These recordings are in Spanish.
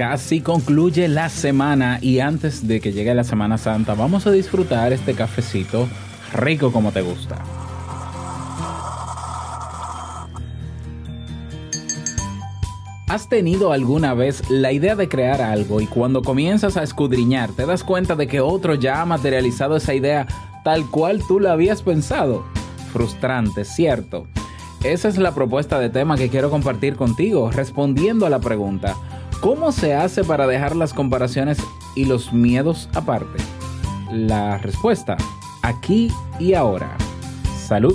Casi concluye la semana y antes de que llegue la Semana Santa vamos a disfrutar este cafecito rico como te gusta. ¿Has tenido alguna vez la idea de crear algo y cuando comienzas a escudriñar te das cuenta de que otro ya ha materializado esa idea tal cual tú la habías pensado? Frustrante, ¿cierto? Esa es la propuesta de tema que quiero compartir contigo, respondiendo a la pregunta, ¿cómo se hace para dejar las comparaciones y los miedos aparte? La respuesta, aquí y ahora. Salud.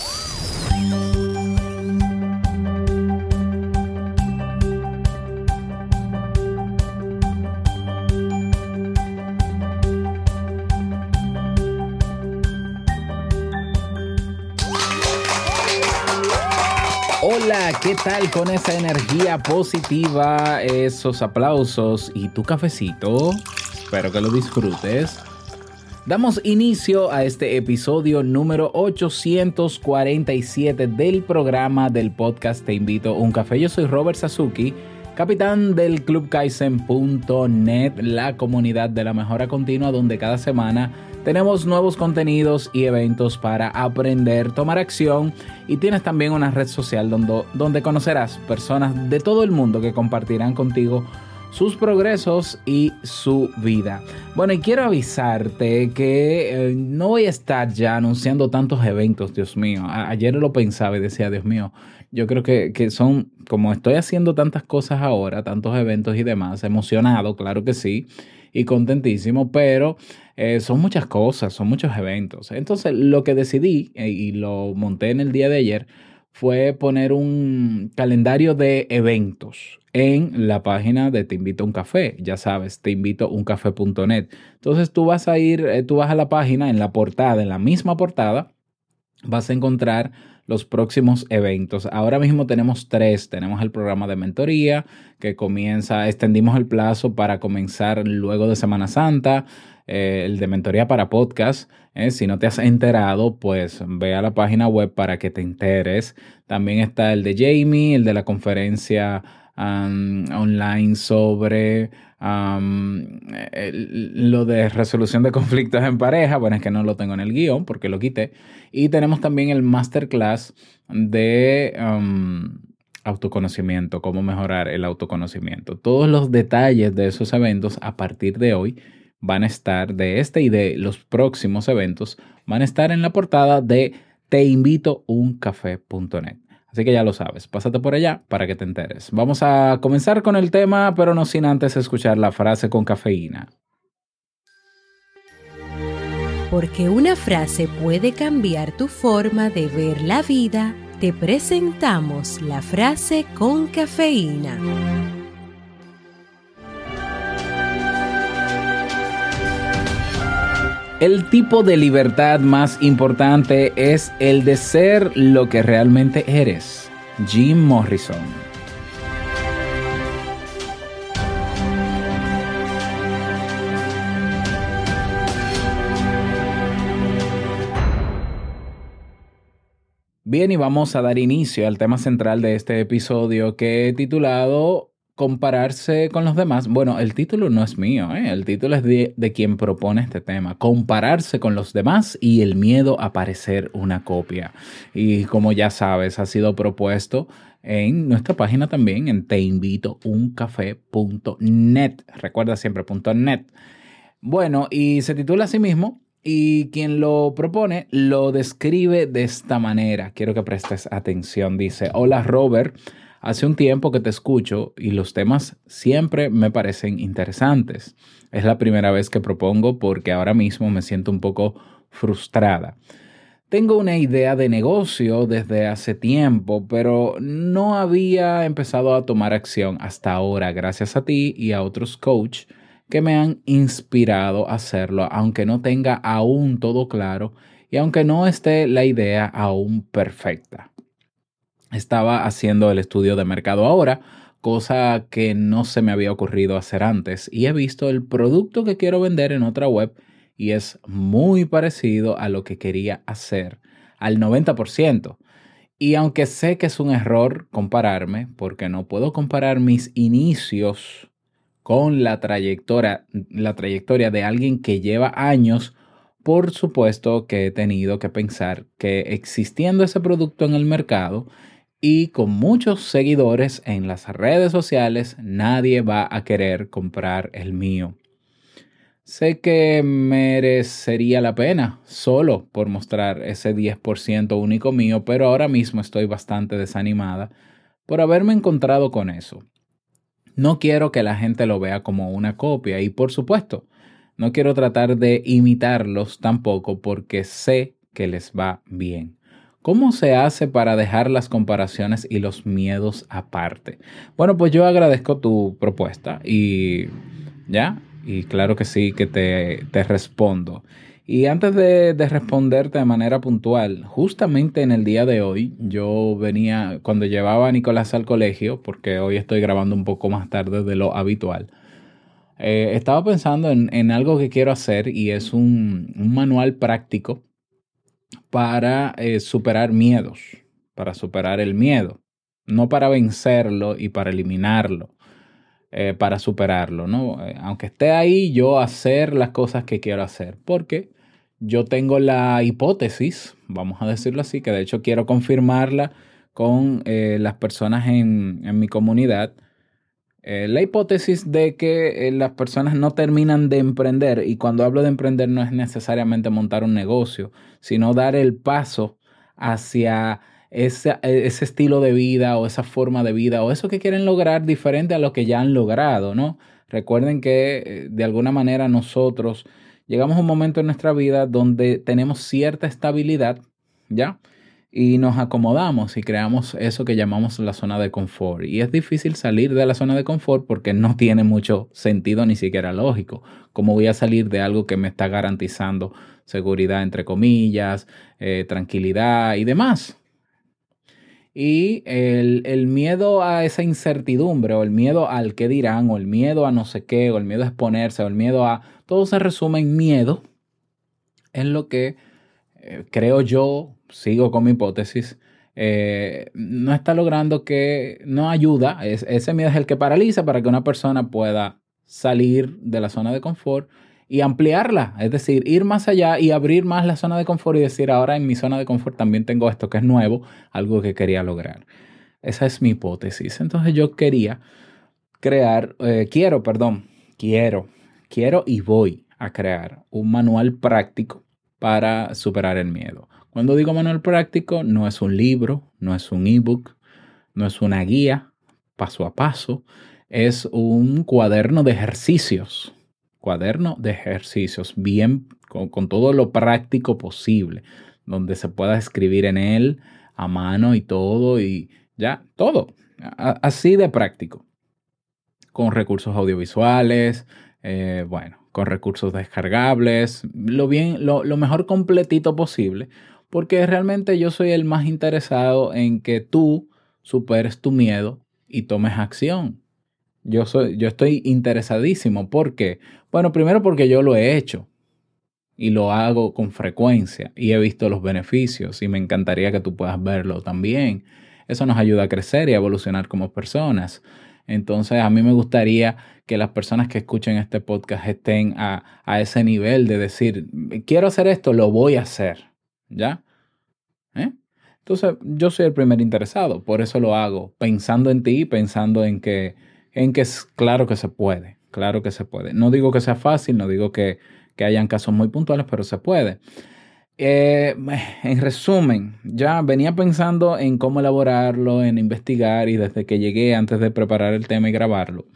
Hola, ¿qué tal con esa energía positiva, esos aplausos y tu cafecito? Espero que lo disfrutes. Damos inicio a este episodio número 847 del programa del podcast Te invito a un café. Yo soy Robert Sasuki, capitán del clubkaisen.net, la comunidad de la mejora continua donde cada semana tenemos nuevos contenidos y eventos para aprender, tomar acción y tienes también una red social donde, donde conocerás personas de todo el mundo que compartirán contigo sus progresos y su vida. Bueno, y quiero avisarte que eh, no voy a estar ya anunciando tantos eventos, Dios mío. A- ayer lo pensaba y decía, Dios mío, yo creo que, que son, como estoy haciendo tantas cosas ahora, tantos eventos y demás, emocionado, claro que sí, y contentísimo, pero eh, son muchas cosas, son muchos eventos. Entonces, lo que decidí eh, y lo monté en el día de ayer fue poner un calendario de eventos en la página de Te invito a un café, ya sabes, te invito a. Entonces tú vas a ir, eh, tú vas a la página, en la portada, en la misma portada, vas a encontrar los próximos eventos. Ahora mismo tenemos tres. Tenemos el programa de mentoría que comienza, extendimos el plazo para comenzar luego de Semana Santa, eh, el de mentoría para podcast. eh, Si no te has enterado, pues ve a la página web para que te enteres. También está el de Jamie, el de la conferencia online sobre el- lo de resolución de conflictos en pareja. Bueno, es que no lo tengo en el guion porque lo quité. Y tenemos también el masterclass de autoconocimiento, cómo mejorar el autoconocimiento. Todos los detalles de esos eventos a partir de hoy van a estar, de este y de los próximos eventos, van a estar en la portada de teinvitouncafé.net. Así que ya lo sabes, pásate por allá para que te enteres. Vamos a comenzar con el tema, pero no sin antes escuchar la frase con cafeína. Porque una frase puede cambiar tu forma de ver la vida, te presentamos la frase con cafeína. El tipo de libertad más importante es el de ser lo que realmente eres. Jim Morrison. Bien, y vamos a dar inicio al tema central de este episodio que he titulado Compararse con los demás. Bueno, el título no es mío, ¿eh? el título es de, quien propone este tema. Compararse con los demás y el miedo a parecer una copia. Y como ya sabes, ha sido propuesto en nuestra página también, en teinvitouncafé.net. Recuerda siempre .net. Bueno, y se titula así mismo y quien lo propone lo describe de esta manera. Quiero que prestes atención. Dice, hola Robert, Hace un tiempo que te escucho y los temas siempre me parecen interesantes. Es la primera vez que propongo porque ahora mismo me siento un poco frustrada. Tengo una idea de negocio desde hace tiempo, pero no había empezado a tomar acción hasta ahora, gracias a ti y a otros coach que me han inspirado a hacerlo, aunque no tenga aún todo claro y aunque no esté la idea aún perfecta. Estaba haciendo el estudio de mercado ahora, cosa que no se me había ocurrido hacer antes, y he visto el producto que quiero vender en otra web y es muy parecido a lo que quería hacer, al 90%. Y aunque sé que es un error compararme, porque no puedo comparar mis inicios con la trayectoria, la trayectoria de alguien que lleva años, por supuesto que he tenido que pensar que existiendo ese producto en el mercado y con muchos seguidores en las redes sociales, nadie va a querer comprar el mío. Sé que merecería la pena solo por mostrar ese 10% único mío, pero ahora mismo estoy bastante desanimada por haberme encontrado con eso. No quiero que la gente lo vea como una copia y por supuesto, no quiero tratar de imitarlos tampoco porque sé que les va bien. ¿Cómo se hace para dejar las comparaciones y los miedos aparte? Bueno, pues yo agradezco tu propuesta y ya, y claro que sí que te, te respondo. Y antes de, de, responderte de manera puntual, justamente en el día de hoy, yo venía, cuando llevaba a Nicolás al colegio, porque hoy estoy grabando un poco más tarde de lo habitual, eh, estaba pensando en, en, algo que quiero hacer y es un, un manual práctico para eh, superar miedos, para superar el miedo, no para vencerlo y para eliminarlo, eh, para superarlo, ¿no? Eh, aunque esté ahí, yo hacer las cosas que quiero hacer, porque yo tengo la hipótesis, vamos a decirlo así, que de hecho quiero confirmarla con las personas en mi comunidad, eh, la hipótesis de que eh, las personas no terminan de emprender, y cuando hablo de emprender no es necesariamente montar un negocio, sino dar el paso hacia ese, ese, estilo de vida o esa forma de vida o eso que quieren lograr diferente a lo que ya han logrado, ¿no? Recuerden que eh, de alguna manera nosotros llegamos a un momento en nuestra vida donde tenemos cierta estabilidad, ¿ya? Y nos acomodamos y creamos eso que llamamos la zona de confort. Y es difícil salir de la zona de confort porque no tiene mucho sentido ni siquiera lógico. ¿Cómo voy a salir de algo que me está garantizando seguridad, entre comillas, eh, tranquilidad y demás? Y el, el, miedo a esa incertidumbre o el miedo al qué dirán o el miedo a no sé qué o el miedo a exponerse o el miedo a... Todo se resume en miedo. Es lo que eh, creo yo sigo con mi hipótesis, eh, no está logrando que, no ayuda, es, ese miedo es el que paraliza para que una persona pueda salir de la zona de confort y ampliarla, es decir, ir más allá y abrir más la zona de confort y decir, ahora en mi zona de confort también tengo esto que es nuevo, algo que quería lograr. Esa es mi hipótesis. Entonces yo quería crear, eh, quiero, perdón, quiero, quiero y voy a crear un manual práctico para superar el miedo. Cuando digo manual práctico, no es un libro, no es un ebook, no es una guía paso a paso, es un cuaderno de ejercicios, cuaderno de ejercicios, bien con, todo lo práctico posible, donde se pueda escribir en él a mano y todo, y ya, todo, así de práctico, con recursos audiovisuales, eh, bueno, con recursos descargables, lo, bien, lo mejor completito posible porque realmente yo soy el más interesado en que tú superes tu miedo y tomes acción. Yo, soy, yo estoy interesadísimo. ¿Por qué? Bueno, primero porque yo lo he hecho y lo hago con frecuencia y he visto los beneficios y me encantaría que tú puedas verlo también. Eso nos ayuda a crecer y a evolucionar como personas. Entonces a mí me gustaría que las personas que escuchen este podcast estén a, a ese nivel de decir, quiero hacer esto, lo voy a hacer ¿Ya? ¿Eh? Entonces, yo soy el primer interesado, por eso lo hago, pensando en ti, pensando en que, en que es claro que se puede, claro que se puede. No digo que sea fácil, no digo que, que hayan casos muy puntuales, pero se puede. Eh, en resumen, ya venía pensando en cómo elaborarlo, en investigar y desde que llegué antes de preparar el tema y grabarlo,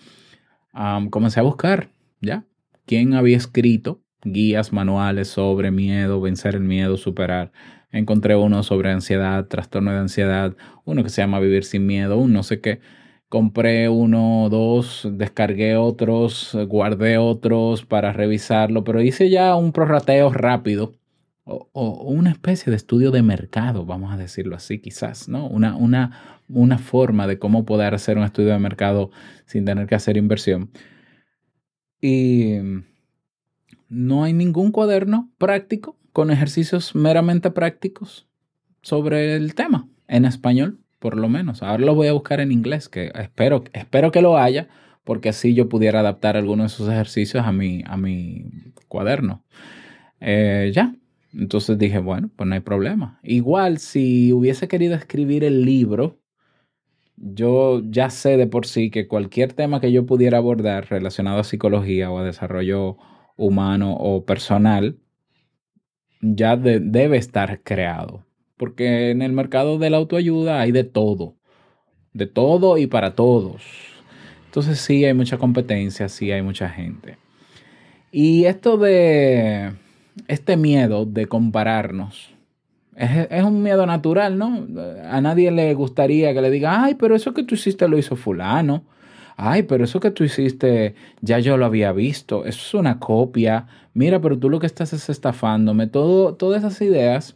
comencé a buscar, ¿ya? ¿Quién había escrito guías, manuales sobre miedo, vencer el miedo, superar? Encontré uno sobre ansiedad, trastorno de ansiedad, uno que se llama Vivir sin miedo, un no sé qué. Compré uno, dos, descargué otros, guardé otros para revisarlo, pero hice ya un prorrateo rápido o, o una especie de estudio de mercado, vamos a decirlo así, quizás, ¿no? Una, una, una forma de cómo poder hacer un estudio de mercado sin tener que hacer inversión. Y no hay ningún cuaderno práctico con ejercicios meramente prácticos sobre el tema, en español, por lo menos. Ahora lo voy a buscar en inglés, que espero, espero que lo haya, porque así yo pudiera adaptar algunos de esos ejercicios a mi, a mi cuaderno. Eh, ya, entonces dije, bueno, pues no hay problema. Igual, si hubiese querido escribir el libro, yo ya sé de por sí que cualquier tema que yo pudiera abordar relacionado a psicología o a desarrollo humano o personal, ya de- debe estar creado. Porque en el mercado de la autoayuda hay de todo, de todo y para todos. Entonces sí hay mucha competencia, sí hay mucha gente. Y esto de este miedo de compararnos es, es un miedo natural, ¿no? A nadie le gustaría que le diga, ay, pero eso que tú hiciste lo hizo fulano. Ay, pero eso que tú hiciste ya yo lo había visto. Eso es una copia. Mira, pero tú lo que estás es estafándome. Todo, todas esas ideas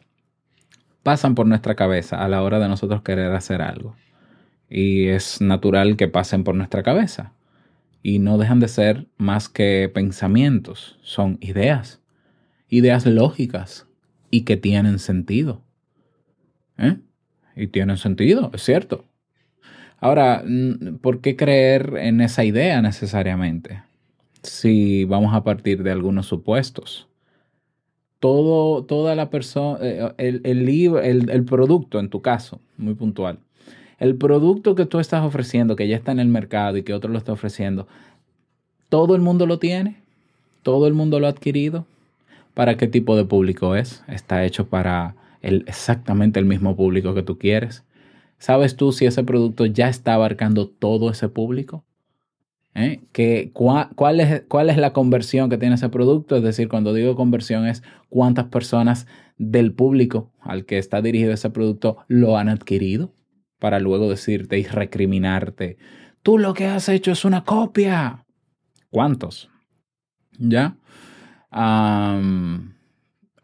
pasan por nuestra cabeza a la hora de nosotros querer hacer algo. Y es natural que pasen por nuestra cabeza. Y no dejan de ser más que pensamientos. Son ideas. Ideas lógicas y que tienen sentido. ¿Eh? Y tienen sentido, es cierto. Ahora, ¿por qué creer en esa idea necesariamente? Si vamos a partir de algunos supuestos. Todo, toda la persona, el, el libro, el, el producto en tu caso, muy puntual. El producto que tú estás ofreciendo, que ya está en el mercado y que otro lo está ofreciendo, ¿todo el mundo lo tiene? ¿Todo el mundo lo ha adquirido? ¿Para qué tipo de público es? ¿Está hecho para el, exactamente el mismo público que tú quieres? ¿Sabes tú si ese producto ya está abarcando todo ese público? ¿Eh? ¿Qué- cua- cuál, es, ¿Cuál es la conversión que tiene ese producto? Es decir, cuando digo conversión es cuántas personas del público al que está dirigido ese producto lo han adquirido para luego decirte y recriminarte. Tú lo que has hecho es una copia. ¿Cuántos? ¿Ya?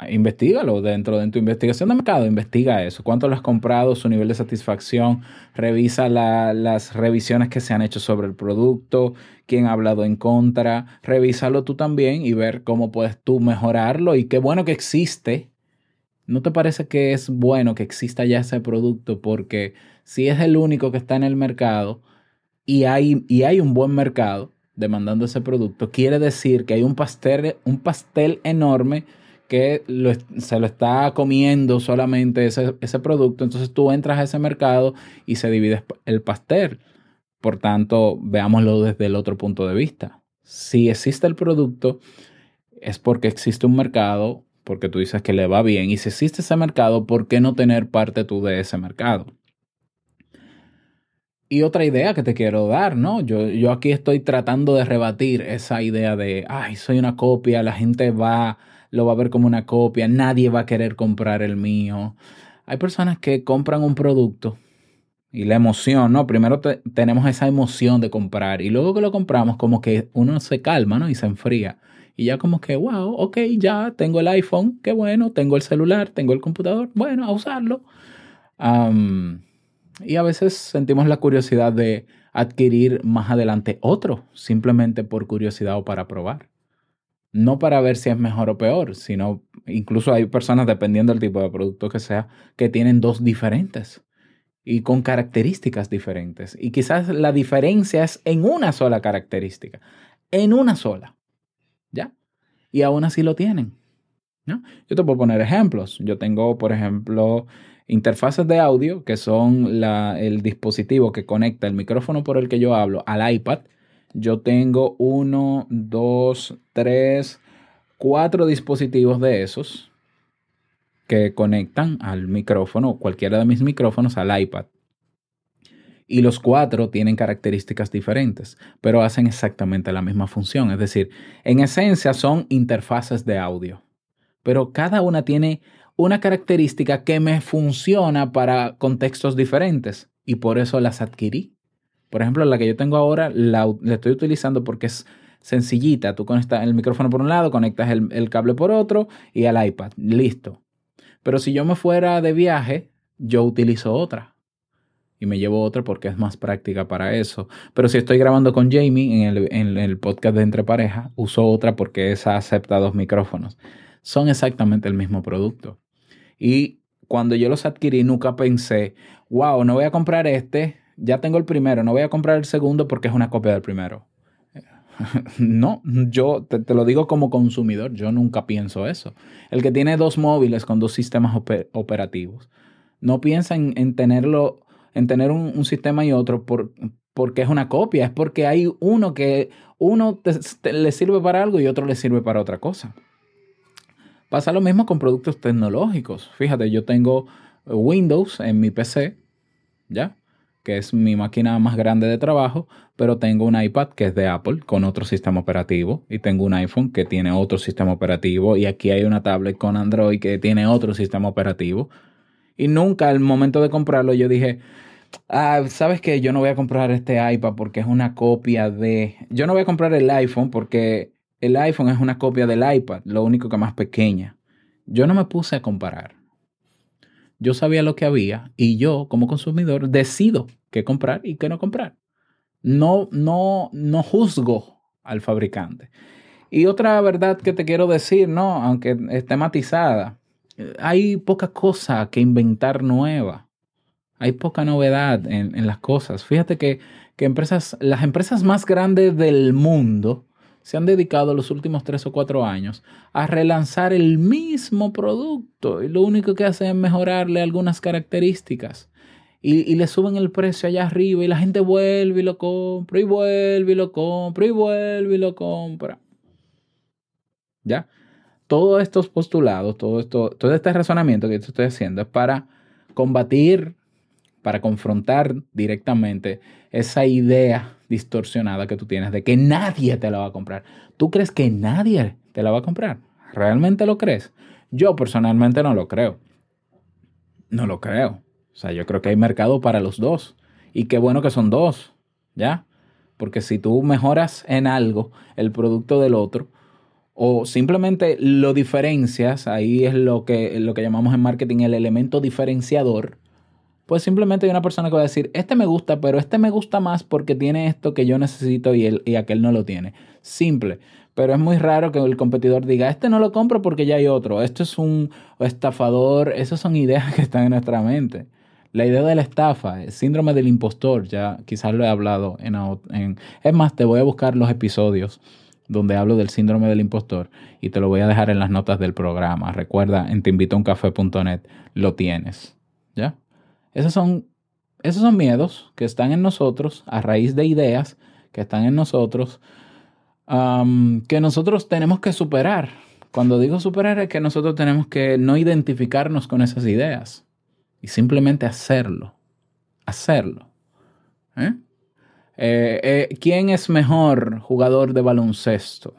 Investígalo dentro de tu investigación de mercado, investiga eso, cuánto lo has comprado, su nivel de satisfacción, revisa la- las revisiones que se han hecho sobre el producto, quién ha hablado en contra, revísalo tú también y ver cómo puedes tú mejorarlo. Y qué bueno que existe. ¿No te parece que es bueno que exista ya ese producto? Porque si es el único que está en el mercado y hay, y hay un buen mercado demandando ese producto, quiere decir que hay un pastel, un pastel enorme que se lo está comiendo solamente ese, ese producto. Entonces tú entras a ese mercado y se divide el pastel. Por tanto, veámoslo desde el otro punto de vista. Si existe el producto, es porque existe un mercado, porque tú dices que le va bien. Y si existe ese mercado, ¿por qué no tener parte tú de ese mercado? Y otra idea que te quiero dar, ¿no? Yo, yo aquí estoy tratando de rebatir esa idea de, ay, soy una copia, la gente va, lo va a ver como una copia, nadie va a querer comprar el mío. Hay personas que compran un producto y la emoción, ¿no? Primero te- tenemos esa emoción de comprar y luego que lo compramos como que uno se calma, ¿no? Y se enfría. Y ya como que, wow, ok, ya tengo el iPhone, qué bueno, tengo el celular, tengo el computador, bueno, a usarlo. Y a veces sentimos la curiosidad de adquirir más adelante otro, simplemente por curiosidad o para probar. No para ver si es mejor o peor, sino incluso hay personas, dependiendo del tipo de producto que sea, que tienen dos diferentes y con características diferentes. Y quizás la diferencia es en una sola característica, en una sola. ¿Ya? Y aún así lo tienen. ¿no? Yo te puedo poner ejemplos. Yo tengo, por ejemplo, interfaces de audio que son el dispositivo que conecta el micrófono por el que yo hablo al iPad. Yo tengo uno, dos, tres, cuatro dispositivos de esos que conectan al micrófono, cualquiera de mis micrófonos, al iPad. Y los cuatro tienen características diferentes, pero hacen exactamente la misma función. Es decir, en esencia son interfaces de audio, pero cada una tiene una característica que me funciona para contextos diferentes y por eso las adquirí. Por ejemplo, la que yo tengo ahora la, estoy utilizando porque es sencillita. Tú conectas el micrófono por un lado, conectas el, cable por otro y al iPad. Listo. Pero si yo me fuera de viaje, yo utilizo otra. Y me llevo otra porque es más práctica para eso. Pero si estoy grabando con Jamie en el, en el podcast de Entre Pareja, uso otra porque esa acepta dos micrófonos. Son exactamente el mismo producto. Y cuando yo los adquirí, nunca pensé, wow, no voy a comprar este, ya tengo el primero, no voy a comprar el segundo porque es una copia del primero. No, yo te, lo digo como consumidor, yo nunca pienso eso. El que tiene dos móviles con dos sistemas oper, operativos, no piensa en, en tenerlo, en tener un, sistema y otro por, porque es una copia, es porque hay uno que uno le sirve para algo y otro le sirve para otra cosa. Pasa lo mismo con productos tecnológicos. Fíjate, yo tengo Windows en mi PC, ¿ya? Que es mi máquina más grande de trabajo, pero tengo un iPad que es de Apple con otro sistema operativo y tengo un iPhone que tiene otro sistema operativo y aquí hay una tablet con Android que tiene otro sistema operativo. Y nunca al momento de comprarlo yo dije, ah, ¿sabes qué? Yo no voy a comprar este iPad porque es una copia de... Yo no voy a comprar el iPhone porque el iPhone es una copia del iPad, lo único que más pequeña. Yo no me puse a comparar yo sabía lo que había y yo como consumidor decido qué comprar y qué no comprar. No, no, no juzgo al fabricante. Y otra verdad que te quiero decir, ¿no? Aunque esté matizada, hay poca cosa que inventar nueva. Hay poca novedad en, en las cosas. Fíjate que, que empresas, las empresas más grandes del mundo, se han dedicado los últimos tres o cuatro años a relanzar el mismo producto y lo único que hacen es mejorarle algunas características. Y, le suben el precio allá arriba y la gente vuelve y lo compra y vuelve y lo compra y vuelve y lo compra. ¿Ya? Todos estos postulados, todo, esto, todo este razonamiento que estoy haciendo es para combatir, para confrontar directamente esa idea distorsionada que tú tienes de que nadie te la va a comprar. ¿Tú crees que nadie te la va a comprar? ¿Realmente lo crees? Yo personalmente no lo creo. No lo creo. O sea, yo creo que hay mercado para los dos. Y qué bueno que son dos, ¿ya? Porque si tú mejoras en algo el producto del otro, o simplemente lo diferencias, ahí es lo que, lo que llamamos en marketing el elemento diferenciador, pues simplemente hay una persona que va a decir, este me gusta, pero este me gusta más porque tiene esto que yo necesito y, él, y aquel no lo tiene. Simple. Pero es muy raro que el competidor diga, este no lo compro porque ya hay otro, esto es un estafador, esas son ideas que están en nuestra mente. La idea de la estafa, el síndrome del impostor, ya quizás lo he hablado en. Es más, te voy a buscar los episodios donde hablo del síndrome del impostor y te lo voy a dejar en las notas del programa. Recuerda, en teinvitouncafe.net lo tienes. ¿Ya? Esos son, esos son miedos que están en nosotros a raíz de ideas que están en nosotros que nosotros tenemos que superar. Cuando digo superar es que nosotros tenemos que no identificarnos con esas ideas y simplemente hacerlo. Hacerlo. ¿Eh? Eh, eh, ¿Quién es mejor jugador de baloncesto?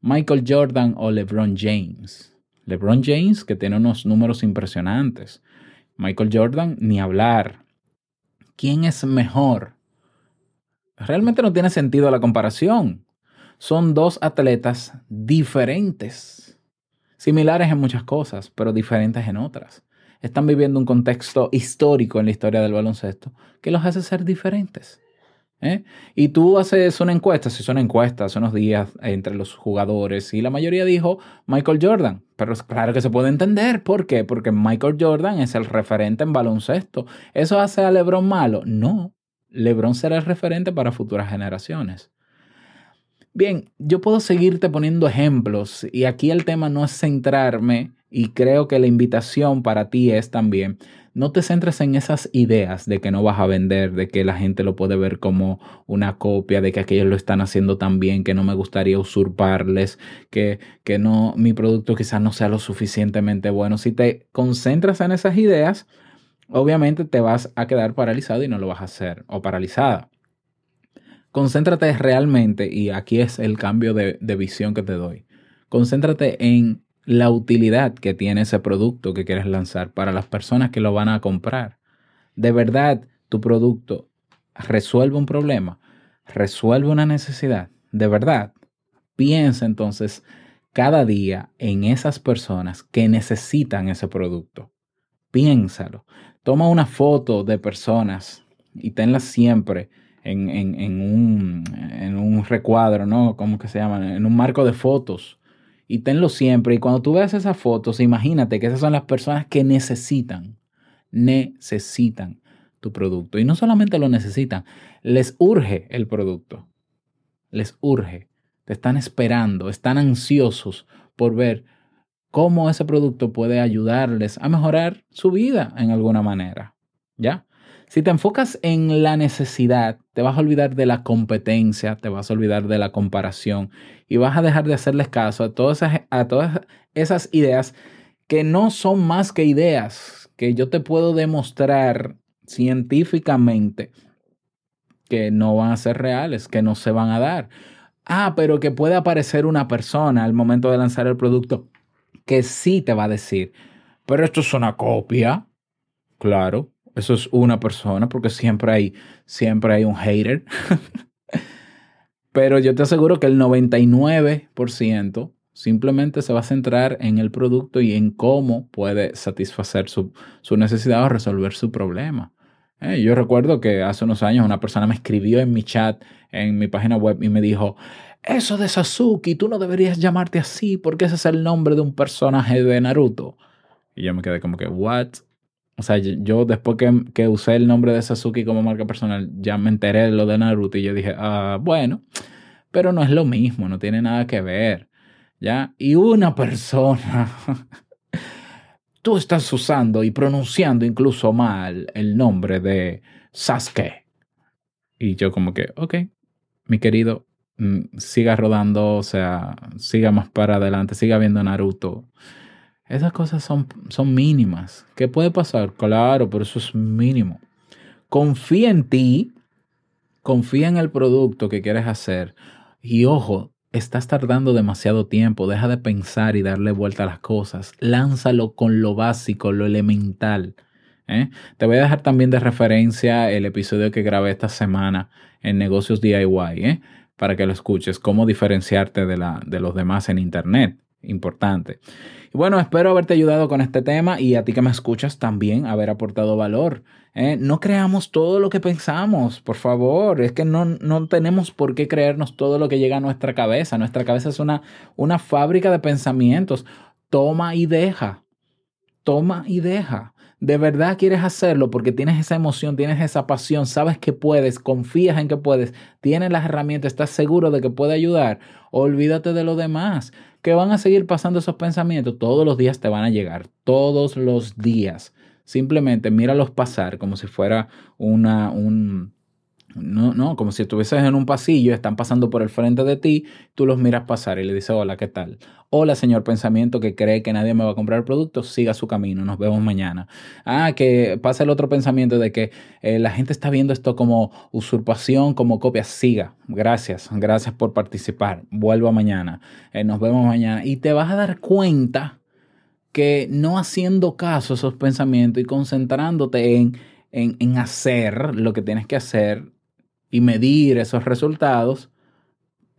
Michael Jordan o LeBron James. LeBron James, que tiene unos números impresionantes. Michael Jordan, ni hablar. ¿Quién es mejor? Realmente no tiene sentido la comparación. Son dos atletas diferentes, similares en muchas cosas, pero diferentes en otras. Están viviendo un contexto histórico en la historia del baloncesto que los hace ser diferentes. ¿Eh? Y tú haces una encuesta, se hizo una encuesta hace unos días entre los jugadores y la mayoría dijo Michael Jordan. Pero claro que se puede entender. ¿Por qué? Porque Michael Jordan es el referente en baloncesto. ¿Eso hace a LeBron malo? No. LeBron será el referente para futuras generaciones. Bien, yo puedo seguirte poniendo ejemplos y aquí el tema no es centrarme y creo que la invitación para ti es también no te centres en esas ideas de que no vas a vender, de que la gente lo puede ver como una copia, de que aquellos lo están haciendo tan bien, que no me gustaría usurparles, que, que no, mi producto quizás no sea lo suficientemente bueno. Si te concentras en esas ideas, obviamente te vas a quedar paralizado y no lo vas a hacer, o paralizada. Concéntrate realmente, y aquí es el cambio de, de visión que te doy. Concéntrate en la utilidad que tiene ese producto que quieres lanzar para las personas que lo van a comprar. De verdad, tu producto resuelve un problema, resuelve una necesidad. De verdad, piensa entonces cada día en esas personas que necesitan ese producto. Piénsalo. Toma una foto de personas y tenla siempre en, en, un, en un recuadro, ¿no? ¿Cómo que se llama? En un marco de fotos y tenlo siempre. Y cuando tú veas esas fotos, imagínate que esas son las personas que necesitan, necesitan tu producto. Y no solamente lo necesitan, les urge el producto. Les urge. Te están esperando, están ansiosos por ver cómo ese producto puede ayudarles a mejorar su vida en alguna manera. ¿Ya? Si te enfocas en la necesidad, te vas a olvidar de la competencia, te vas a olvidar de la comparación y vas a dejar de hacerles caso a todas esas, a todas esas ideas que no son más que ideas, que yo te puedo demostrar científicamente que no van a ser reales, que no se van a dar. Ah, pero que puede aparecer una persona al momento de lanzar el producto que sí te va a decir, pero esto es una copia. Claro, eso es una persona, porque siempre hay, siempre hay un hater. Pero yo te aseguro que el 99% simplemente se va a centrar en el producto y en cómo puede satisfacer su, necesidad o resolver su problema. Eh, yo recuerdo que hace unos años una persona me escribió en mi chat, en mi página web, y me dijo, eso de Sasuke, tú no deberías llamarte así porque ese es el nombre de un personaje de Naruto. Y yo me quedé como que, ¿what? O sea, yo después que, que, usé el nombre de Sasuke como marca personal, ya me enteré de lo de Naruto y yo dije, ah, bueno, pero no es lo mismo, no tiene nada que ver. ¿Ya? Y una persona, tú estás usando y pronunciando incluso mal el nombre de Sasuke. Y yo como que, ok, mi querido, mm, siga rodando, o sea, siga más para adelante, siga viendo Naruto. Esas cosas son, son mínimas. ¿Qué puede pasar? Claro, pero eso es mínimo. Confía en ti, confía en el producto que quieres hacer. Y ojo, estás tardando demasiado tiempo. Deja de pensar y darle vuelta a las cosas. Lánzalo con lo básico, lo elemental. ¿eh? Te voy a dejar también de referencia el episodio que grabé esta semana en Negocios DIY, ¿eh? para que lo escuches, cómo diferenciarte de, la, de los demás en Internet. Importante. Y bueno, espero haberte ayudado con este tema y a ti que me escuchas también haber aportado valor. ¿eh? No creamos todo lo que pensamos, por favor. Es que no, no, tenemos por qué creernos todo lo que llega a nuestra cabeza. Nuestra cabeza es una, una fábrica de pensamientos. Toma y deja. Toma y deja. De verdad quieres hacerlo porque tienes esa emoción, tienes esa pasión, sabes que puedes, confías en que puedes, tienes las herramientas, estás seguro de que puede ayudar. Olvídate de lo demás que van a seguir pasando esos pensamientos, todos los días te van a llegar, todos los días. Simplemente míralos pasar como si fuera una, un, no, no, como si estuvieses en un pasillo, están pasando por el frente de ti, tú los miras pasar y le dices, hola, ¿qué tal? Hola, señor pensamiento que cree que nadie me va a comprar el producto, siga su camino, nos vemos mañana. Ah, que pasa el otro pensamiento de que eh, la gente está viendo esto como usurpación, como copia, siga. Gracias, gracias por participar, vuelva mañana, eh, nos vemos mañana. Y te vas a dar cuenta que no haciendo caso a esos pensamientos y concentrándote en, en, en hacer lo que tienes que hacer, y medir esos resultados,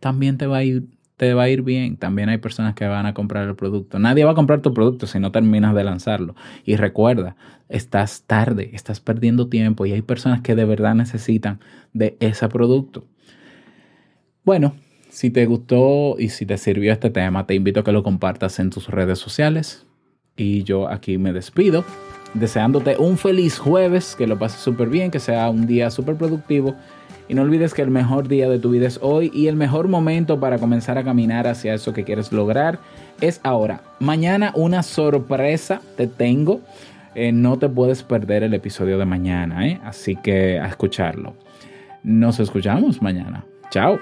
también te va a ir te va a ir bien. También hay personas que van a comprar el producto. Nadie va a comprar tu producto si no terminas de lanzarlo. Y recuerda, estás tarde, estás perdiendo tiempo y hay personas que de verdad necesitan de ese producto. Bueno, si te gustó y si te sirvió este tema, te invito a que lo compartas en tus redes sociales. Y yo aquí me despido, deseándote un feliz jueves, que lo pases súper bien, que sea un día súper productivo y no olvides que el mejor día de tu vida es hoy y el mejor momento para comenzar a caminar hacia eso que quieres lograr es ahora. Mañana una sorpresa te tengo. eh, no te puedes perder el episodio de mañana, ¿eh? así que a escucharlo. Nos escuchamos mañana. Chao.